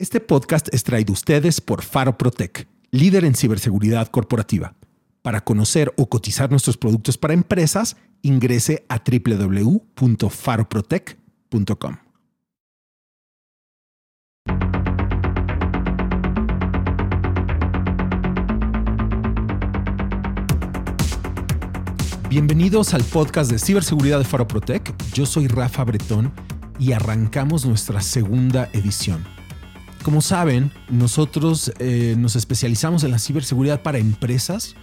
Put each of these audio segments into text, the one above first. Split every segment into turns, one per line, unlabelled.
Este podcast es traído ustedes por Faro Protec, líder en ciberseguridad corporativa. Para conocer o cotizar nuestros productos para empresas, ingrese a www.faroprotec.com. Bienvenidos al podcast de ciberseguridad de Faro Protec. Yo soy Rafa Bretón y arrancamos nuestra segunda edición. Como saben, nosotros eh, nos especializamos en la ciberseguridad para empresas,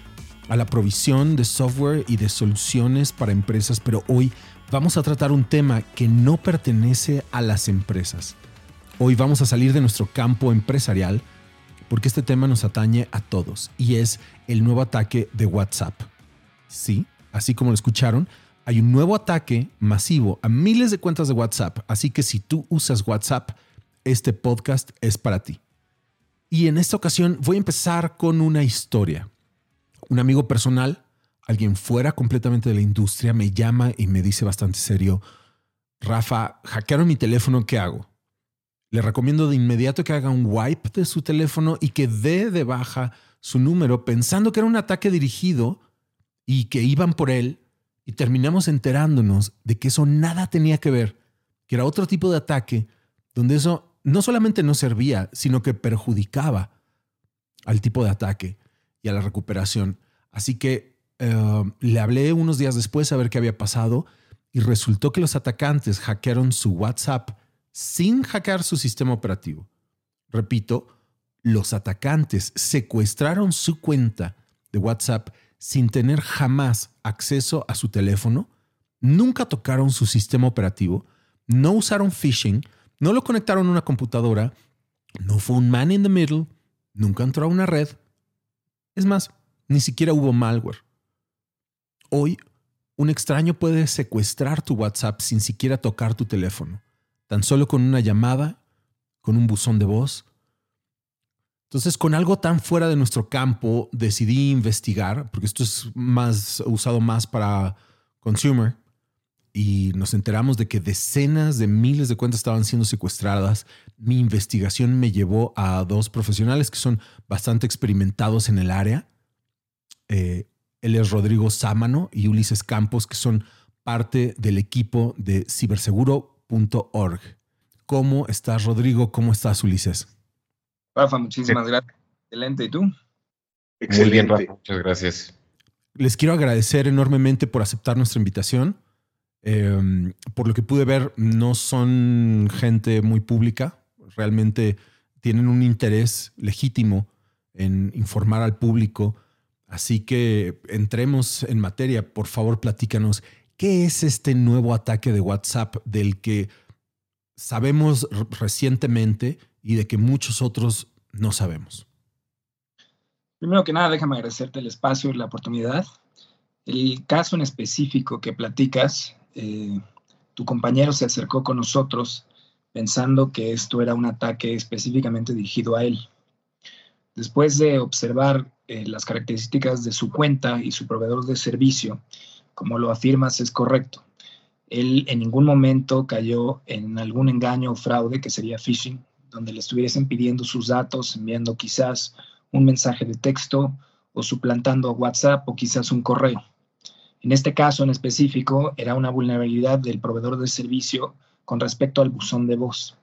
a la provisión de software y de soluciones para empresas, pero hoy vamos a tratar un tema que no pertenece a las empresas. Hoy vamos a salir de nuestro campo empresarial porque este tema nos atañe a todos y es el nuevo ataque de WhatsApp. Sí, así como lo escucharon, hay un nuevo ataque masivo a miles de cuentas de WhatsApp, así que si tú usas WhatsApp, este podcast es para ti. Y en esta ocasión voy a empezar con una historia. Un amigo personal, alguien fuera completamente de la industria, me llama y me dice bastante serio, Rafa, hackearon mi teléfono, ¿qué hago? Le recomiendo de inmediato que haga un wipe de su teléfono y que dé de baja su número pensando que era un ataque dirigido y que iban por él y terminamos enterándonos de que eso nada tenía que ver, que era otro tipo de ataque donde eso no solamente no servía, sino que perjudicaba al tipo de ataque y a la recuperación. Así que eh, le hablé unos días después a ver qué había pasado y resultó que los atacantes hackearon su WhatsApp sin hackear su sistema operativo. Repito, los atacantes secuestraron su cuenta de WhatsApp sin tener jamás acceso a su teléfono, nunca tocaron su sistema operativo, no usaron phishing, no lo conectaron a una computadora, no fue un man in the middle, nunca entró a una red. Es más, ni siquiera hubo malware. Hoy, un extraño puede secuestrar tu WhatsApp sin siquiera tocar tu teléfono, tan solo con una llamada, con un buzón de voz. Entonces, con algo tan fuera de nuestro campo, decidí investigar, porque esto es más usado más para consumer, y nos enteramos de que decenas de miles de cuentas estaban siendo secuestradas. Mi investigación me llevó a dos profesionales que son bastante experimentados en el área. Eh, él es Rodrigo Sámano y Ulises Campos, que son parte del equipo de ciberseguro.org. ¿Cómo estás, Rodrigo? ¿Cómo estás, Ulises?
Rafa, muchísimas gracias. Excelente. ¿Y tú?
Excelente. Muy bien, Rafa. Muchas gracias.
Les quiero agradecer enormemente por aceptar nuestra invitación. Em, por lo que pude ver, no son gente muy pública, realmente tienen un interés legítimo en informar al público. Así que entremos en materia. Por favor, platícanos, ¿qué es este nuevo ataque de WhatsApp del que sabemos recientemente y de que muchos otros no sabemos?
Primero que nada, déjame agradecerte el espacio y la oportunidad. El caso en específico que platicas eh, tu compañero se acercó con nosotros pensando que esto era un ataque específicamente dirigido a él. Después de observar eh, las características de su cuenta y su proveedor de servicio, como lo afirmas, es correcto. Él en ningún momento cayó en algún engaño o fraude que sería phishing, donde le estuviesen pidiendo sus datos, enviando quizás un mensaje de texto o suplantando WhatsApp o quizás un correo. En este caso en específico era una vulnerabilidad del proveedor de servicio con respecto al buzón de voz.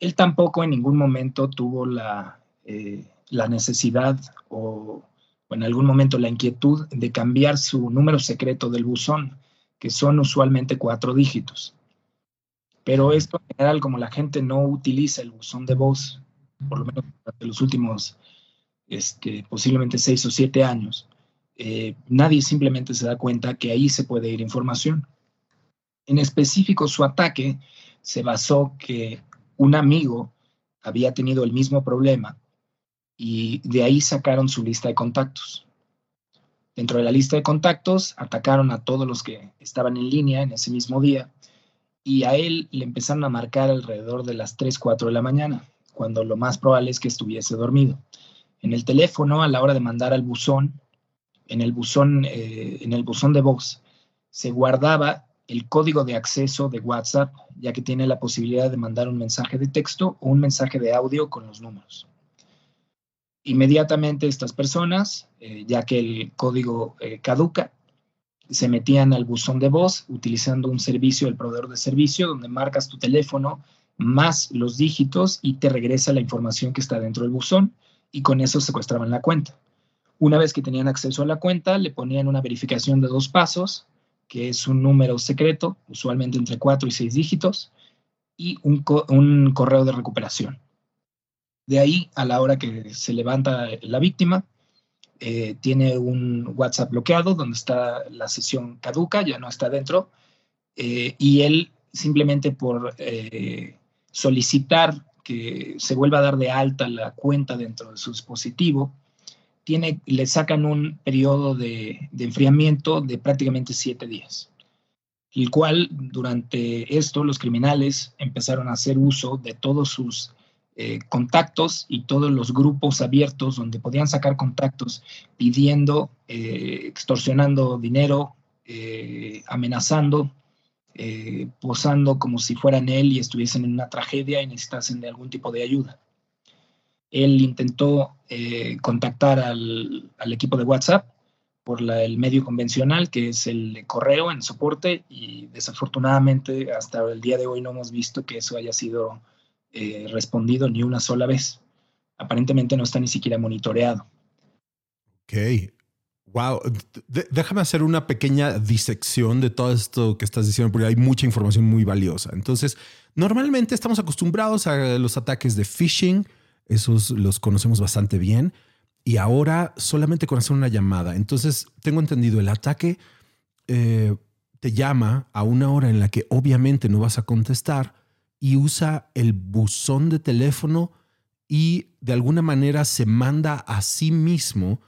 Él tampoco en ningún momento tuvo la, eh, la necesidad o, o en algún momento la inquietud de cambiar su número secreto del buzón, que son usualmente cuatro dígitos. Pero esto en general, como la gente no utiliza el buzón de voz, por lo menos durante los últimos este, posiblemente seis o siete años, eh, nadie simplemente se da cuenta que ahí se puede ir información. En específico, su ataque se basó que un amigo había tenido el mismo problema y de ahí sacaron su lista de contactos. Dentro de la lista de contactos atacaron a todos los que estaban en línea en ese mismo día y a él le empezaron a marcar alrededor de las 3, 4 de la mañana, cuando lo más probable es que estuviese dormido. En el teléfono, a la hora de mandar al buzón, en el buzón, eh, en el buzón de voz, se guardaba el código de acceso de WhatsApp, ya que tiene la posibilidad de mandar un mensaje de texto o un mensaje de audio con los números. Inmediatamente estas personas, eh, ya que el código eh, caduca, se metían al buzón de voz utilizando un servicio, el proveedor de servicio, donde marcas tu teléfono más los dígitos y te regresa la información que está dentro del buzón y con eso secuestraban la cuenta. Una vez que tenían acceso a la cuenta, le ponían una verificación de dos pasos, que es un número secreto, usualmente entre cuatro y seis dígitos, y un, correo de recuperación. De ahí, a la hora que se levanta la víctima, eh, tiene un WhatsApp bloqueado donde está la sesión caduca, ya no está dentro, eh, y él simplemente por eh, solicitar que se vuelva a dar de alta la cuenta dentro de su dispositivo, tiene, le sacan un periodo de, enfriamiento de prácticamente siete días, el cual durante esto los criminales empezaron a hacer uso de todos sus eh, contactos y todos los grupos abiertos donde podían sacar contactos pidiendo, eh, extorsionando dinero, eh, amenazando, posando como si fueran él y estuviesen en una tragedia y necesitasen de algún tipo de ayuda. Él intentó eh, contactar al, equipo de WhatsApp por el medio convencional, que es el correo en soporte, y desafortunadamente hasta el día de hoy no hemos visto que eso haya sido eh, respondido ni una sola vez. Aparentemente no está ni siquiera monitoreado.
Ok. Wow. déjame hacer una pequeña disección de todo esto que estás diciendo, porque hay mucha información muy valiosa. Entonces, normalmente estamos acostumbrados a los ataques de phishing, esos los conocemos bastante bien. Y ahora solamente con hacer una llamada. Entonces, tengo entendido, el ataque eh, te llama a una hora en la que obviamente no vas a contestar y usa el buzón de teléfono y de alguna manera se manda a sí mismo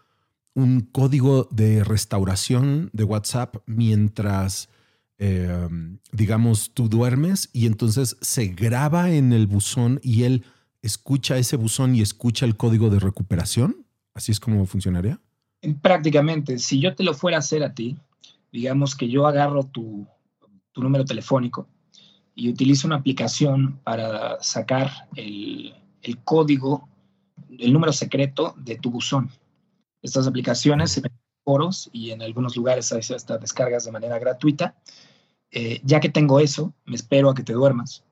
un código de restauración de WhatsApp mientras, eh, digamos, tú duermes y entonces se graba en el buzón y él escucha ese buzón y escucha el código de recuperación? ¿Así es como funcionaría?
Prácticamente, si yo te lo fuera a hacer a ti, digamos que yo agarro tu, número telefónico y utilizo una aplicación para sacar el, código, el número secreto de tu buzón. Estas aplicaciones se ven en foros y en algunos lugares hay hasta descargas de manera gratuita. Eh, ya que tengo eso, me espero a que te duermas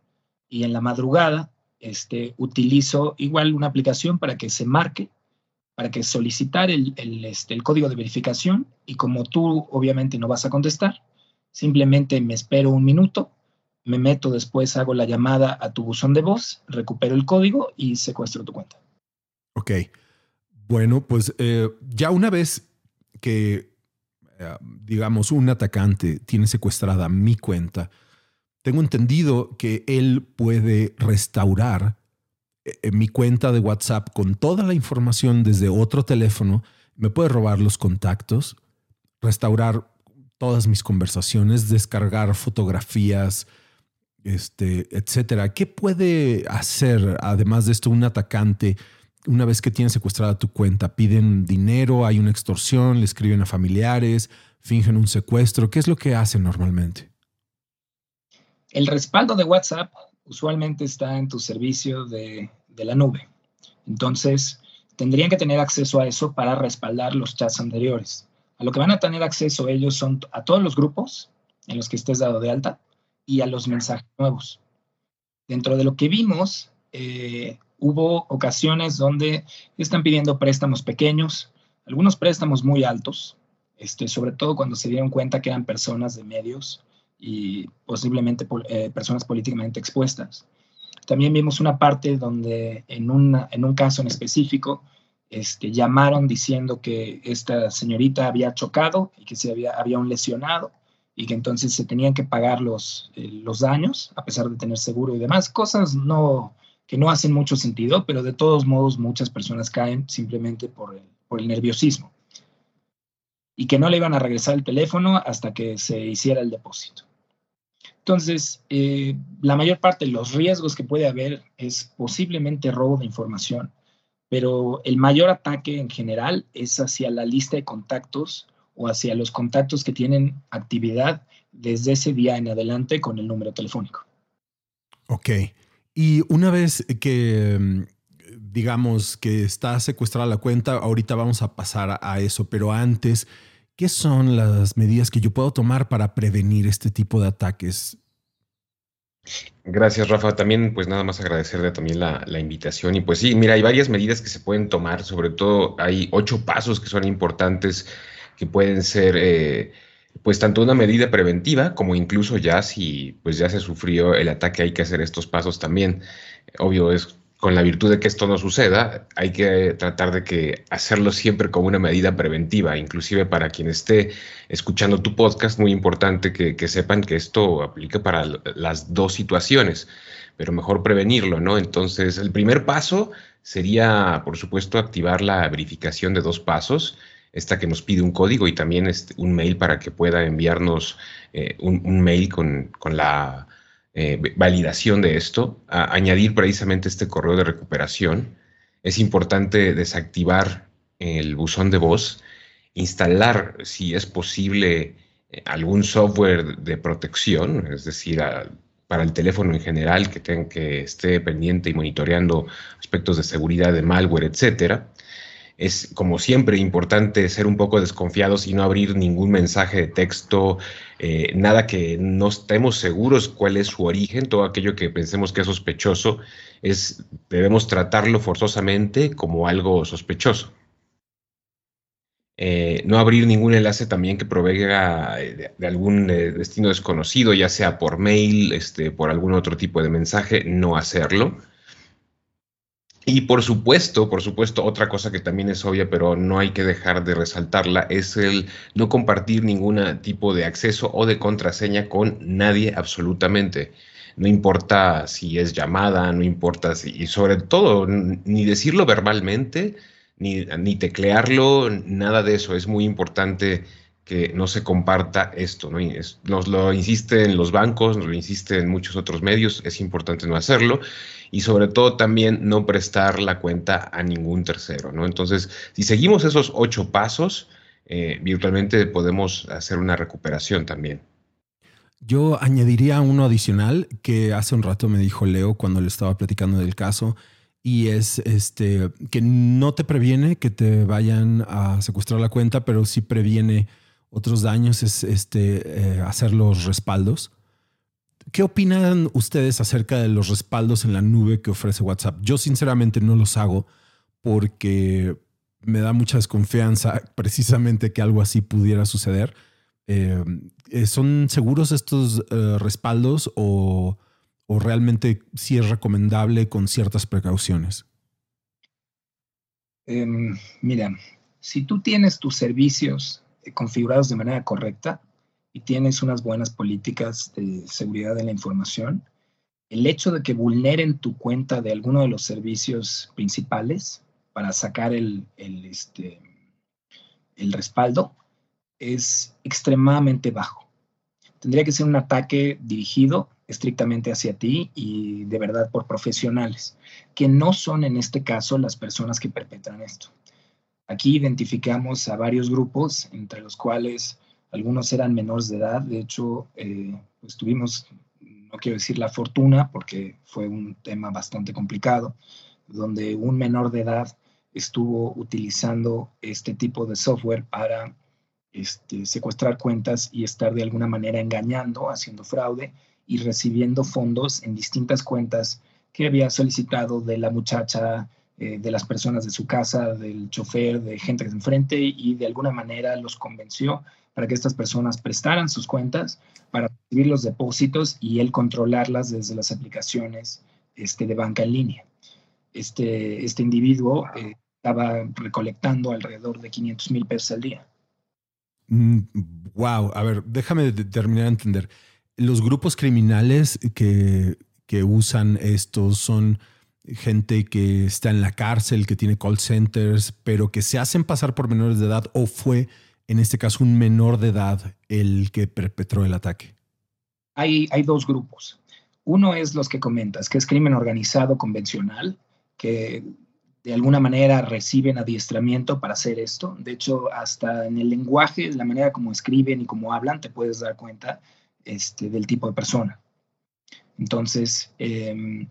y en la madrugada este, utilizo igual una aplicación para que se marque, para que solicitar el, este, el código de verificación y como tú obviamente no vas a contestar, simplemente me espero un minuto, me meto después, hago la llamada a tu buzón de voz, recupero el código y secuestro tu cuenta.
Ok. Bueno, pues eh, ya una vez que, eh, digamos, un atacante tiene secuestrada mi cuenta, tengo entendido que él puede restaurar eh, mi cuenta de WhatsApp con toda la información desde otro teléfono, me puede robar los contactos, restaurar todas mis conversaciones, descargar fotografías, este, etcétera. ¿Qué puede hacer, además de esto, un atacante una vez que tiene secuestrada tu cuenta? ¿Piden dinero? ¿Hay una extorsión? ¿Le escriben a familiares? ¿Fingen un secuestro? ¿Qué es lo que hacen normalmente?
El respaldo de WhatsApp usualmente está en tu servicio de, la nube. Entonces, tendrían que tener acceso a eso para respaldar los chats anteriores. A lo que van a tener acceso ellos son a todos los grupos en los que estés dado de alta y a los mensajes nuevos. Dentro de lo que vimos, eh, hubo ocasiones donde están pidiendo préstamos pequeños, algunos préstamos muy altos, este, sobre todo cuando se dieron cuenta que eran personas de medios y posiblemente eh, personas políticamente expuestas. También vimos una parte donde en, en un caso en específico este, llamaron diciendo que esta señorita había chocado y que se había, había un lesionado y que entonces se tenían que pagar los, eh, los daños a pesar de tener seguro y demás. Cosas no, que no hacen mucho sentido, pero de todos modos muchas personas caen simplemente por por el nerviosismo y que no le iban a regresar el teléfono hasta que se hiciera el depósito. Entonces, eh, la mayor parte de los riesgos que puede haber es posiblemente robo de información, pero el mayor ataque en general es hacia la lista de contactos o hacia los contactos que tienen actividad desde ese día en adelante con el número telefónico.
Ok. Y una vez que, mm, digamos, que está secuestrada la cuenta, ahorita vamos a pasar a eso, pero antes, ¿qué son las medidas que yo puedo tomar para prevenir este tipo de ataques?
Gracias, Rafa. También, pues nada más agradecerle también la, invitación. Y pues sí, mira, hay varias medidas que se pueden tomar, sobre todo hay ocho pasos que son importantes, que pueden ser, eh, pues tanto una medida preventiva como incluso ya si pues ya se sufrió el ataque, hay que hacer estos pasos también. Obvio, es con la virtud de que esto no suceda, hay que tratar de que hacerlo siempre como una medida preventiva, inclusive para quien esté escuchando tu podcast, muy importante que, sepan que esto aplica para las dos situaciones, pero mejor prevenirlo, ¿no? Entonces, el primer paso sería, por supuesto, activar la verificación de dos pasos, esta que nos pide un código y también este, un mail para que pueda enviarnos eh, un, mail con, con la eh, validación de esto, añadir precisamente este correo de recuperación. Es importante desactivar el buzón de voz, instalar, si es posible, eh, algún software de protección, es decir, para el teléfono en general que, tenga, que esté pendiente y monitoreando aspectos de seguridad de malware, etcétera es como siempre importante ser un poco desconfiados y no abrir ningún mensaje de texto, eh, nada que no estemos seguros cuál es su origen, todo aquello que pensemos que es sospechoso, es, debemos tratarlo forzosamente como algo sospechoso. Eh, no abrir ningún enlace también que provenga de, algún eh, destino desconocido, ya sea por mail, este, por algún otro tipo de mensaje, no hacerlo. Y por supuesto, por supuesto, otra cosa que también es obvia, pero no hay que dejar de resaltarla, es el no compartir ningún tipo de acceso o de contraseña con nadie absolutamente. No importa si es llamada, no importa si, y sobre todo, ni decirlo verbalmente, ni, ni teclearlo, nada de eso. Es muy importante que no se comparta esto. ¿no? Nos lo insiste en los bancos, nos lo insiste en muchos otros medios, es importante no hacerlo y sobre todo también no prestar la cuenta a ningún tercero. ¿no? Entonces, si seguimos esos ocho pasos, eh, virtualmente podemos hacer una recuperación también.
Yo añadiría uno adicional que hace un rato me dijo Leo cuando le estaba platicando del caso y es este que no te previene que te vayan a secuestrar la cuenta, pero sí previene otros daños es este, eh, hacer los respaldos. ¿Qué opinan ustedes acerca de los respaldos en la nube que ofrece WhatsApp? Yo sinceramente no los hago porque me da mucha desconfianza precisamente que algo así pudiera suceder. Eh, eh, ¿Son seguros estos respaldos o, o, realmente sí es recomendable con ciertas precauciones?
Em, mira, si tú tienes tus servicios eh, configurados de manera correcta y tienes unas buenas políticas de seguridad de la información, el hecho de que vulneren tu cuenta de alguno de los servicios principales para sacar el, el, este, el respaldo es extremadamente bajo. Tendría que ser un ataque dirigido estrictamente hacia ti y de verdad por profesionales, que no son en este caso las personas que perpetran esto. Aquí identificamos a varios grupos, entre los cuales algunos eran menores de edad. De hecho, eh, pues no quiero decir la fortuna, porque fue un tema bastante complicado, donde un menor de edad estuvo utilizando este tipo de software para este, secuestrar cuentas y estar de alguna manera engañando, haciendo fraude y recibiendo fondos en distintas cuentas que había solicitado de la muchacha eh, de las personas de su casa, del chofer, de gente que se enfrente y de alguna manera los convenció para que estas personas prestaran sus cuentas para recibir los depósitos y él controlarlas desde las aplicaciones este, de banca en línea. Este, este individuo eh, estaba recolectando alrededor de 500 mil pesos al día.
wow, mm, a ver, déjame terminar de entender. Los grupos criminales que, que usan estos son gente que está en la cárcel, que tiene call centers, pero que se hacen pasar por menores de edad o fue en este caso un menor de edad el que perpetró el ataque?
Hay, hay dos grupos. Uno es los que comentas, que es crimen organizado convencional, que de alguna manera reciben adiestramiento para hacer esto. De hecho, hasta en el lenguaje, la manera como escriben y como hablan, te puedes dar cuenta este, del tipo de persona. Entonces, em,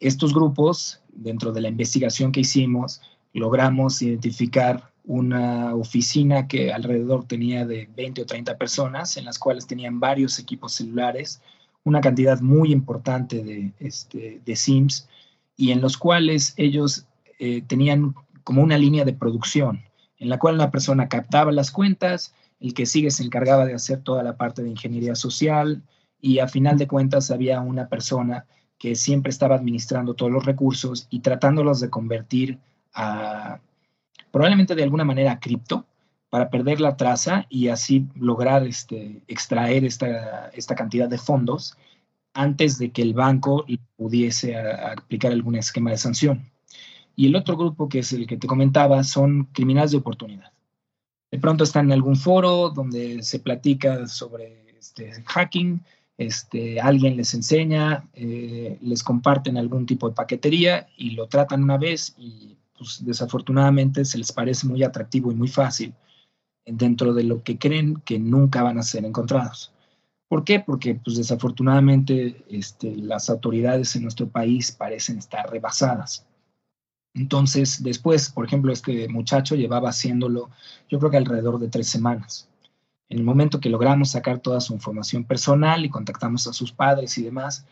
estos grupos, dentro de la investigación que hicimos, logramos identificar una oficina que alrededor tenía de 20 o 30 personas, en las cuales tenían varios equipos celulares, una cantidad muy importante de, este, SIMs, y en los cuales ellos eh, tenían como una línea de producción, en la cual la persona captaba las cuentas, el que sigue se encargaba de hacer toda la parte de ingeniería social, y a final de cuentas había una persona que siempre estaba administrando todos los recursos y tratándolos de convertir a probablemente de alguna manera a cripto para perder la traza y así lograr este, extraer esta, esta cantidad de fondos antes de que el banco pudiese aplicar algún esquema de sanción. Y el otro grupo, que es el que te comentaba, son criminales de oportunidad. De pronto están en algún foro donde se platica sobre este, hacking, este, alguien les enseña, eh, les comparten algún tipo de paquetería y lo tratan una vez y pues, desafortunadamente se les parece muy atractivo y muy fácil dentro de lo que creen que nunca van a ser encontrados. ¿Por qué? Porque pues, desafortunadamente este, las autoridades en nuestro país parecen estar rebasadas. Entonces, después, por ejemplo, este muchacho llevaba haciéndolo, yo creo que alrededor de tres semanas. En el momento que logramos sacar toda su información personal y contactamos a sus padres y demás,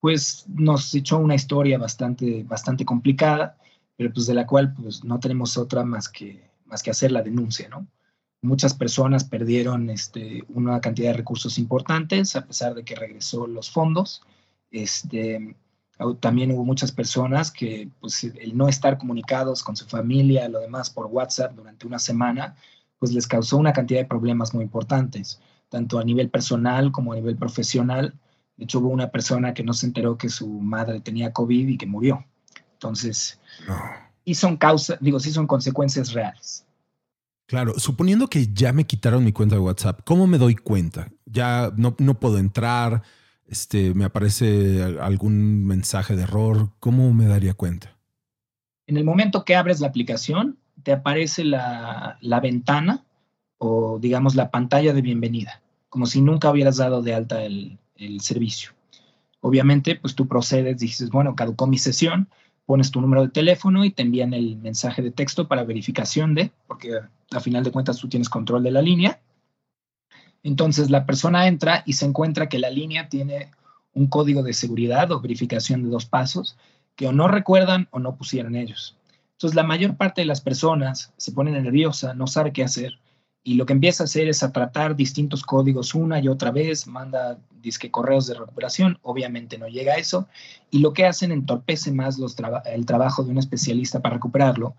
pues nos echó una historia bastante, bastante complicada, pero pues de la cual pues no tenemos otra más que, más que hacer la denuncia, ¿no? Muchas personas perdieron este, una cantidad de recursos importantes a pesar de que regresó los fondos. Este, también hubo muchas personas que pues, el no estar comunicados con su familia, lo demás por WhatsApp durante una semana, pues les causó una cantidad de problemas muy importantes, tanto a nivel personal como a nivel profesional. De hecho, hubo una persona que no se enteró que su madre tenía COVID y que murió. Entonces, y son causas, digo, sí son consecuencias reales.
Claro, suponiendo que ya me quitaron mi cuenta de WhatsApp, ¿cómo me doy cuenta? Ya no, no puedo entrar, este, me aparece algún mensaje de error, ¿cómo me daría cuenta?
En el momento que abres la aplicación, te aparece la, ventana o digamos la pantalla de bienvenida, como si nunca hubieras dado de alta el, servicio. Obviamente, pues tú procedes, dices, bueno, caducó mi sesión, pones tu número de teléfono y te envían el mensaje de texto para verificación de, porque a final de cuentas tú tienes control de la línea. Entonces la persona entra y se encuentra que la línea tiene un código de seguridad o verificación de dos pasos que o no recuerdan o no pusieron ellos. Entonces, la mayor parte de las personas se pone nerviosa, no sabe qué hacer, y lo que empieza a hacer es a tratar distintos códigos una y otra vez, manda disque correos de recuperación, obviamente no llega a eso, y lo que hacen entorpece más el trabajo de un especialista para recuperarlo,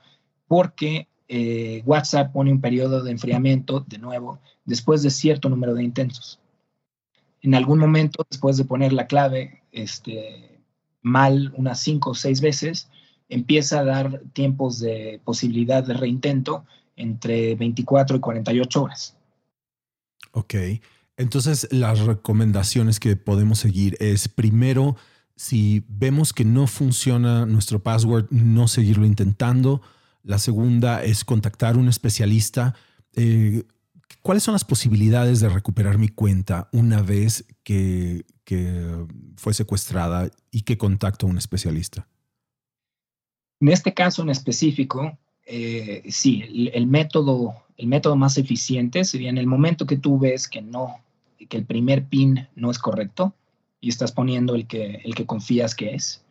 porque eh, WhatsApp pone un periodo de enfriamiento, de nuevo, después de cierto número de intentos. En algún momento, después de poner la clave este, mal unas cinco o seis veces, empieza a dar tiempos de posibilidad de reintento entre 24 y 48 horas.
Ok, entonces las recomendaciones que podemos seguir es primero, si vemos que no funciona nuestro password, no seguirlo intentando. La segunda es contactar un especialista. Eh, ¿Cuáles son las posibilidades de recuperar mi cuenta una vez que, que fue secuestrada y que contacto a un especialista?
En este caso en específico, eh, sí, el, método, el método más eficiente sería en el momento que tú ves que no, que el primer pin no es correcto y estás poniendo el que, el que confías que es.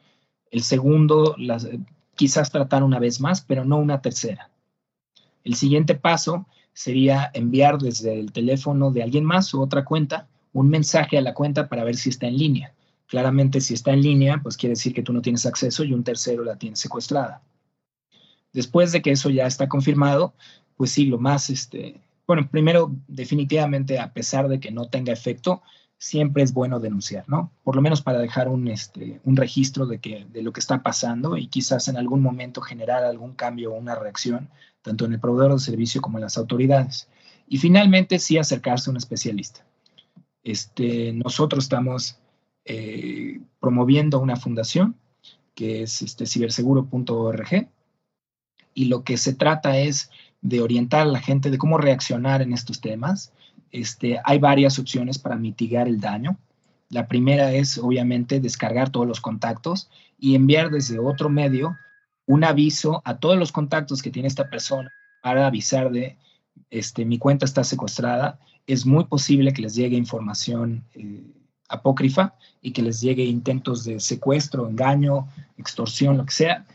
El segundo, quizás tratar una vez más, pero no una tercera. El siguiente paso sería enviar desde el teléfono de alguien más o otra cuenta un mensaje a la cuenta para ver si está en línea. Claramente, si está en línea, pues quiere decir que tú no tienes acceso y un tercero la tiene secuestrada. Después de que eso ya está confirmado, pues sí, lo más, este, bueno, primero, definitivamente, a pesar de que no tenga efecto, siempre es bueno denunciar, ¿no? Por lo menos para dejar un, este, un registro de, que, de lo que está pasando y quizás en algún momento generar algún cambio o una reacción, tanto en el proveedor de servicio como en las autoridades. Y finalmente, sí acercarse a un especialista. Este, nosotros estamos eh, promoviendo una fundación que es este, ciberseguro.org y lo que se trata es de orientar a la gente de cómo reaccionar en estos temas. este, hay varias opciones para mitigar el daño. La primera es, obviamente, descargar todos los contactos y enviar desde otro medio un aviso a todos los contactos que tiene esta persona para avisar de, este, mi cuenta está secuestrada. Es muy posible que les llegue información eh, apócrifa y que les llegue intentos de secuestro, engaño, extorsión, lo que sea.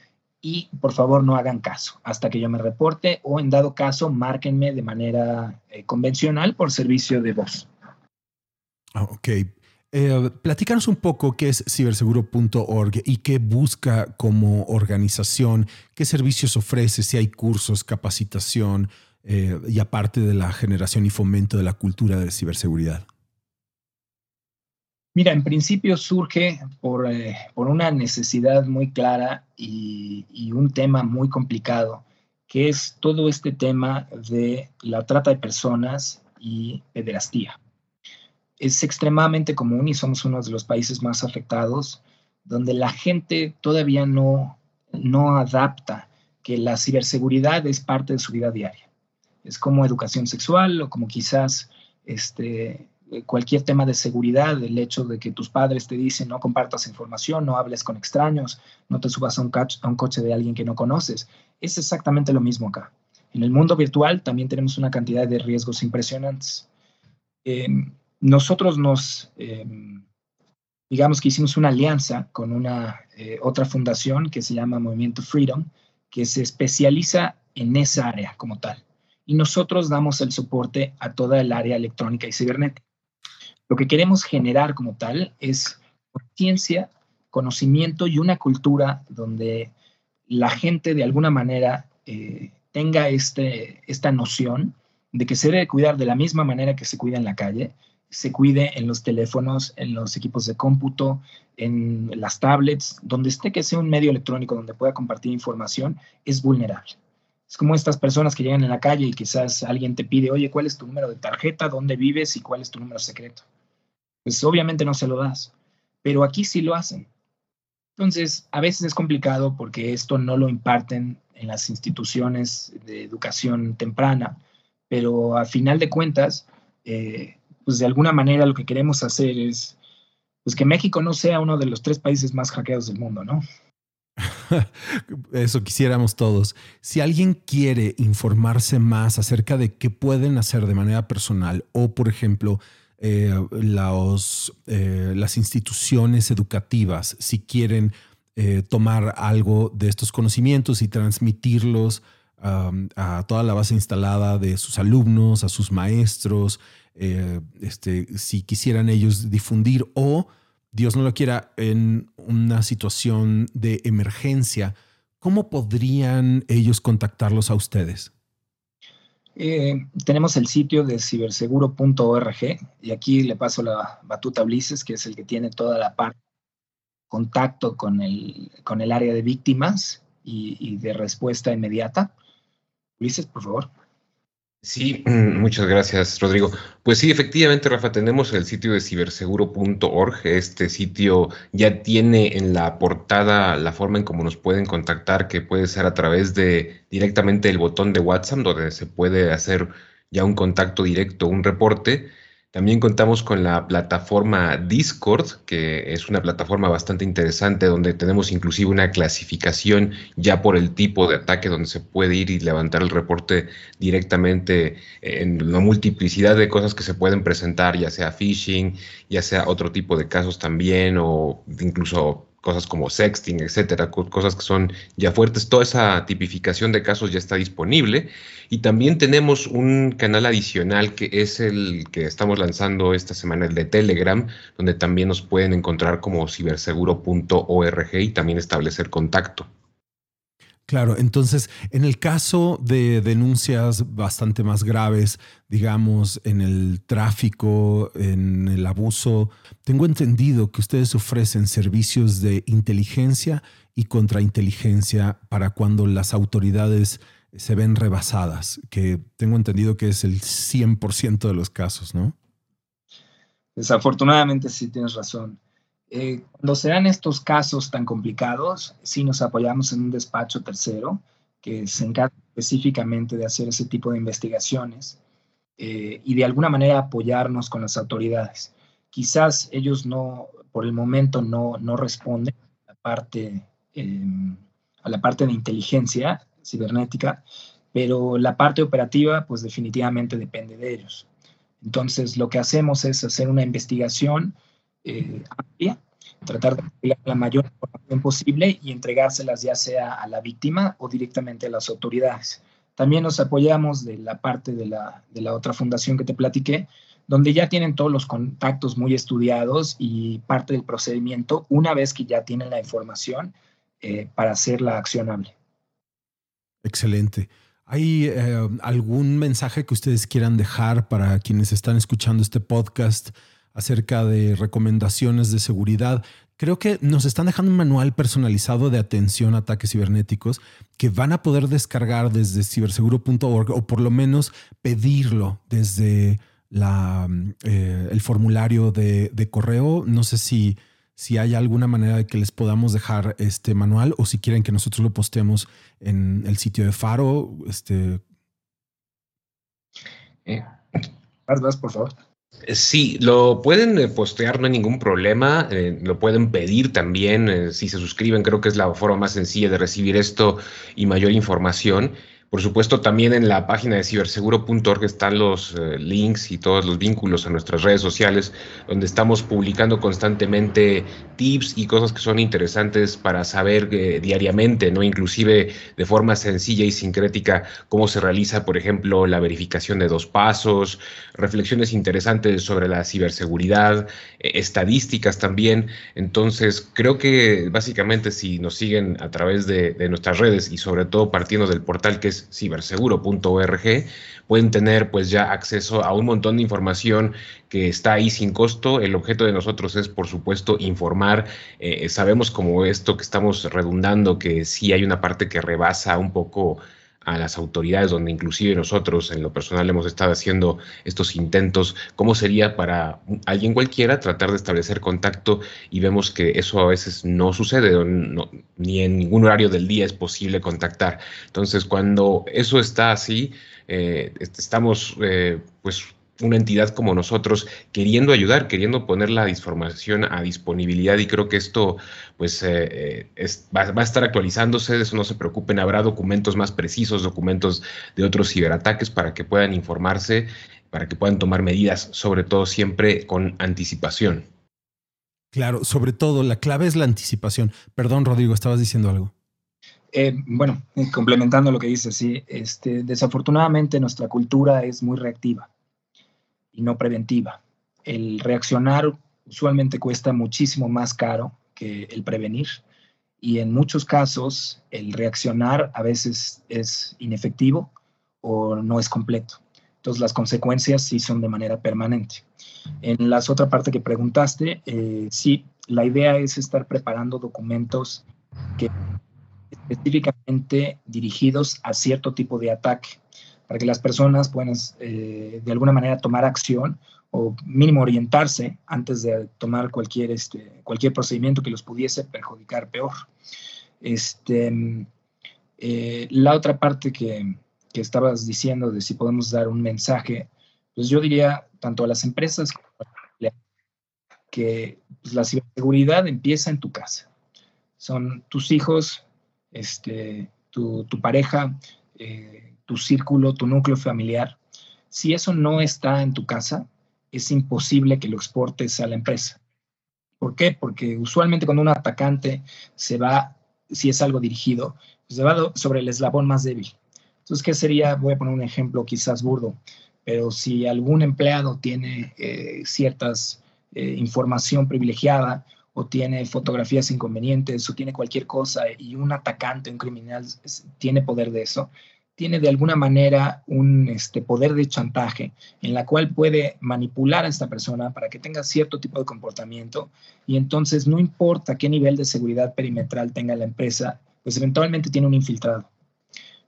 Y por favor no hagan caso hasta que yo me reporte o en dado caso márquenme de manera eh, convencional por servicio de voz.
Ah, ok. Eh, platícanos un poco qué es ciberseguro.org y qué busca como organización, qué servicios ofrece, si hay cursos, capacitación eh, y aparte de la generación y fomento de la cultura de ciberseguridad.
Mira, en principio surge por, eh, una necesidad muy clara y, un tema muy complicado, que es todo este tema de la trata de personas y pederastía. Es extremadamente común y somos uno de los países más afectados, donde la gente todavía no, no adapta que la ciberseguridad es parte de su vida diaria. Es como educación sexual o como quizás este, eh, cualquier tema de seguridad, el hecho de que tus padres te dicen no compartas información, no hables con extraños, no te subas a un, coche de alguien que no conoces, es exactamente lo mismo acá. En el mundo virtual también tenemos una cantidad de riesgos impresionantes. Em, nosotros nos, em, digamos que hicimos una alianza con una eh, otra fundación que se llama Movimiento Freedom, que se especializa en esa área como tal. Y nosotros damos el soporte a toda el área electrónica y cibernética. Lo que queremos generar como tal es ciencia, conocimiento y una cultura donde la gente de alguna manera eh, tenga este, esta noción de que se debe cuidar de la misma manera que se cuida en la calle, se cuide en los teléfonos, en los equipos de cómputo, en las tablets, donde esté que sea un medio electrónico donde pueda compartir información, es vulnerable. Es como estas personas que llegan en la calle y quizás alguien te pide, oye, ¿cuál es tu número de tarjeta? ¿Dónde vives? ¿Y cuál es tu número secreto? Pues obviamente no se lo das, pero aquí sí lo hacen. Entonces, a veces es complicado porque esto no lo imparten en las instituciones de educación temprana, pero a final de cuentas, eh, pues de alguna manera lo que queremos hacer es pues que México no sea uno de los tres países más hackeados del mundo, ¿no?
Eso quisiéramos todos. Si alguien quiere informarse más acerca de qué pueden hacer de manera personal o, por ejemplo, eh, eh, las instituciones educativas, si quieren eh, tomar algo de estos conocimientos y transmitirlos a toda la base instalada de sus alumnos, a sus maestros, este, si quisieran ellos difundir o, Dios no lo quiera, en una situación de emergencia, ¿cómo podrían ellos contactarlos a ustedes?
Eh, tenemos el sitio de ciberseguro.org y aquí le paso la batuta a Ulises, que es el que tiene toda la parte contacto con el, con el área de víctimas y, y de respuesta inmediata. Ulises, por favor.
Sí, muchas gracias, Rodrigo. Pues sí, efectivamente, Rafa, tenemos el sitio de ciberseguro.org. Este sitio ya tiene en la portada la forma en cómo nos pueden contactar, que puede ser a través de directamente el botón de WhatsApp, donde se puede hacer ya un contacto directo, un reporte. También contamos con la plataforma Discord, que es una plataforma bastante interesante donde tenemos inclusive una clasificación ya por el tipo de ataque donde se puede ir y levantar el reporte directamente en la multiplicidad de cosas que se pueden presentar, ya sea phishing, ya sea otro tipo de casos también o incluso cosas como sexting, etcétera, cosas que son ya fuertes. Toda esa tipificación de casos ya está disponible. Y también tenemos un canal adicional que es el que estamos lanzando esta semana, el de Telegram, donde también nos pueden encontrar como ciberseguro.org y también establecer contacto.
Claro, entonces, en el caso de denuncias bastante más graves, digamos, en el tráfico, en el abuso, tengo entendido que ustedes ofrecen servicios de inteligencia y contrainteligencia para cuando las autoridades se ven rebasadas, que tengo entendido que es el 100% de los casos, ¿no?
Desafortunadamente sí tienes razón. Eh, cuando se dan estos casos tan complicados, sí nos apoyamos en un despacho tercero que se encarga específicamente de hacer ese tipo de investigaciones. eh, y de alguna manera apoyarnos con las autoridades. Quizás ellos no, por el momento, no, no responden la parte, em, a la parte de inteligencia cibernética, pero la parte operativa, pues definitivamente depende de ellos. Entonces, lo que hacemos es hacer una investigación eh, amplia, tratar de entregar la mayor información posible y entregárselas ya sea a la víctima o directamente a las autoridades. También nos apoyamos de la parte de la, de la otra fundación que te platiqué, donde ya tienen todos los contactos muy estudiados y parte del procedimiento una vez que ya tienen la información eh, para hacerla accionable.
Excelente. ¿Hay eh, algún mensaje que ustedes quieran dejar para quienes están escuchando este podcast acerca de recomendaciones de seguridad? Creo que nos están dejando un manual personalizado de atención a ataques cibernéticos que van a poder descargar desde ciberseguro.org o por lo menos pedirlo desde la, eh, el formulario de, correo. No sé si si hay alguna manera de que les podamos dejar este manual o si quieren que nosotros lo postemos en el sitio de Faro. Este...
Eh. Por favor.
Sí, lo pueden eh, postear, no hay ningún problema. Eh, lo pueden pedir también si se suscriben. Creo que es la forma más sencilla de recibir esto y mayor información. Por supuesto, también en la página de ciberseguro.org están los eh, links y todos los vínculos a nuestras redes sociales, donde estamos publicando constantemente tips y cosas que son interesantes para saber eh, diariamente, ¿no? Inclusive de forma sencilla y sincrética cómo se realiza, por ejemplo, la verificación de dos pasos, reflexiones interesantes sobre la ciberseguridad, eh, estadísticas también. Entonces, creo que básicamente si nos siguen a través de, de nuestras redes y sobre todo partiendo del portal que es ciberseguro.org, pueden tener pues ya acceso a un montón de información que está ahí sin costo. El objeto de nosotros es, por supuesto, informar. Eh, sabemos como esto que estamos redundando, que sí hay una parte que rebasa un poco a las autoridades, donde inclusive nosotros en lo personal hemos estado haciendo estos intentos, cómo sería para alguien cualquiera tratar de establecer contacto y vemos que eso a veces no sucede, ni en ningún horario del día es posible contactar. Entonces, cuando eso está así, eh, estamos eh, pues una entidad como nosotros queriendo ayudar, queriendo poner la información a disponibilidad y creo que esto pues eh, eh, va, a estar actualizándose, de eso no se preocupen, habrá documentos más precisos, documentos de otros ciberataques para que puedan informarse, para que puedan tomar medidas, sobre todo siempre con anticipación.
Claro, sobre todo la clave es la anticipación. Perdón, Rodrigo, estabas diciendo algo.
Eh, bueno, complementando lo que dices, sí, este, desafortunadamente nuestra cultura es muy reactiva y no preventiva. El reaccionar usualmente cuesta muchísimo más caro que el prevenir y en muchos casos el reaccionar a veces es inefectivo o no es completo. Entonces las consecuencias sí son de manera permanente. En la otra parte que preguntaste, eh, sí, la idea es estar preparando documentos que específicamente dirigidos a cierto tipo de ataque para que las personas puedan eh, de alguna manera tomar acción o mínimo orientarse antes de tomar cualquier, este, cualquier procedimiento que los pudiese perjudicar peor. Este, eh, la otra parte que, que, estabas diciendo de si podemos dar un mensaje, pues yo diría tanto a las empresas como a que pues, la ciberseguridad empieza en tu casa. Son tus hijos, este, tu, tu pareja, eh, tu círculo, tu núcleo familiar, si eso no está en tu casa, es imposible que lo exportes a la empresa. ¿Por qué? Porque usualmente cuando un atacante se va, si es algo dirigido, se va sobre el eslabón más débil. Entonces, ¿qué sería? Voy a poner un ejemplo quizás burdo, pero si algún empleado tiene eh, ciertas eh, información privilegiada o tiene fotografías inconvenientes o tiene cualquier cosa y un atacante, un criminal tiene poder de eso, tiene de alguna manera un este, poder de chantaje en la cual puede manipular a esta persona para que tenga cierto tipo de comportamiento y entonces no importa qué nivel de seguridad perimetral tenga la empresa, pues eventualmente tiene un infiltrado.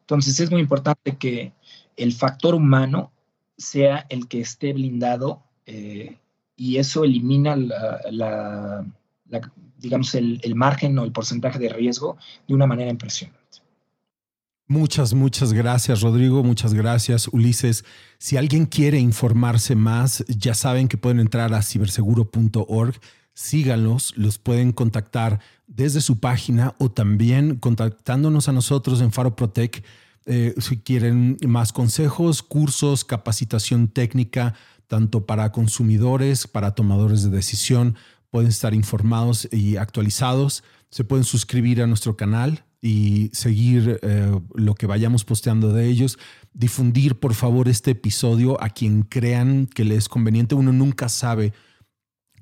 Entonces es muy importante que el factor humano sea el que esté blindado eh, y eso elimina la, digamos, el, el margen o el porcentaje de riesgo de una manera impresionante.
Muchas, muchas gracias, Rodrigo. Muchas gracias, Ulises. Si alguien quiere informarse más, ya saben que pueden entrar a ciberseguro.org. Síganlos, los pueden contactar desde su página o también contactándonos a nosotros en Faro Protec. Eh, si quieren más consejos, cursos, capacitación técnica, tanto para consumidores, para tomadores de decisión, pueden estar informados y actualizados. Se pueden suscribir a nuestro canal y seguir eh, lo que vayamos posteando de ellos. Difundir, por favor, este episodio a quien crean que le es conveniente. Uno nunca sabe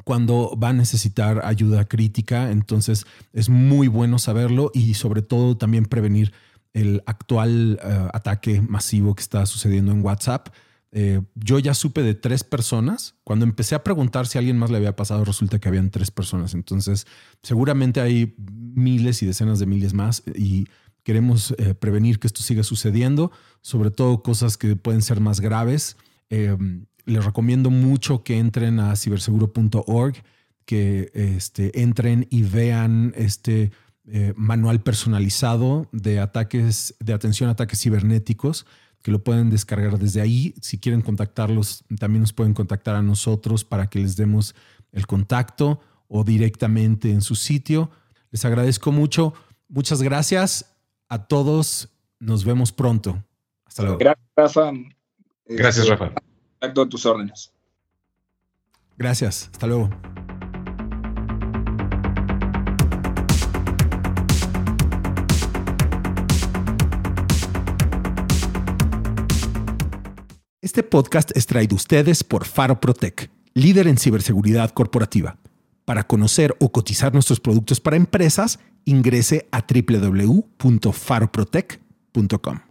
cuándo va a necesitar ayuda crítica, entonces es muy bueno saberlo y sobre todo también prevenir el actual eh, ataque masivo que está sucediendo en WhatsApp. Eh, yo ya supe de tres personas. Cuando empecé a preguntar si alguien más le había pasado, resulta que habían tres personas. Entonces, seguramente hay miles y decenas de miles más y queremos eh, prevenir que esto siga sucediendo, sobre todo cosas que pueden ser más graves. Eh, les recomiendo mucho que entren a ciberseguro.org, que este, entren y vean este manual personalizado de ataques, de atención a ataques cibernéticos que lo pueden descargar desde ahí. Si quieren contactarlos, también nos pueden contactar a nosotros para que les demos el contacto o directamente en su sitio. Les agradezco mucho. Muchas gracias a todos. Nos vemos pronto. Hasta luego.
Gracias, Rafa.
Gracias, este, Rafa.
Contacto a tus órdenes.
Gracias. Hasta luego. Este podcast es traído ustedes por Faro Protec, líder en ciberseguridad corporativa. Para conocer o cotizar nuestros productos para empresas, ingrese a www.faroprotec.com.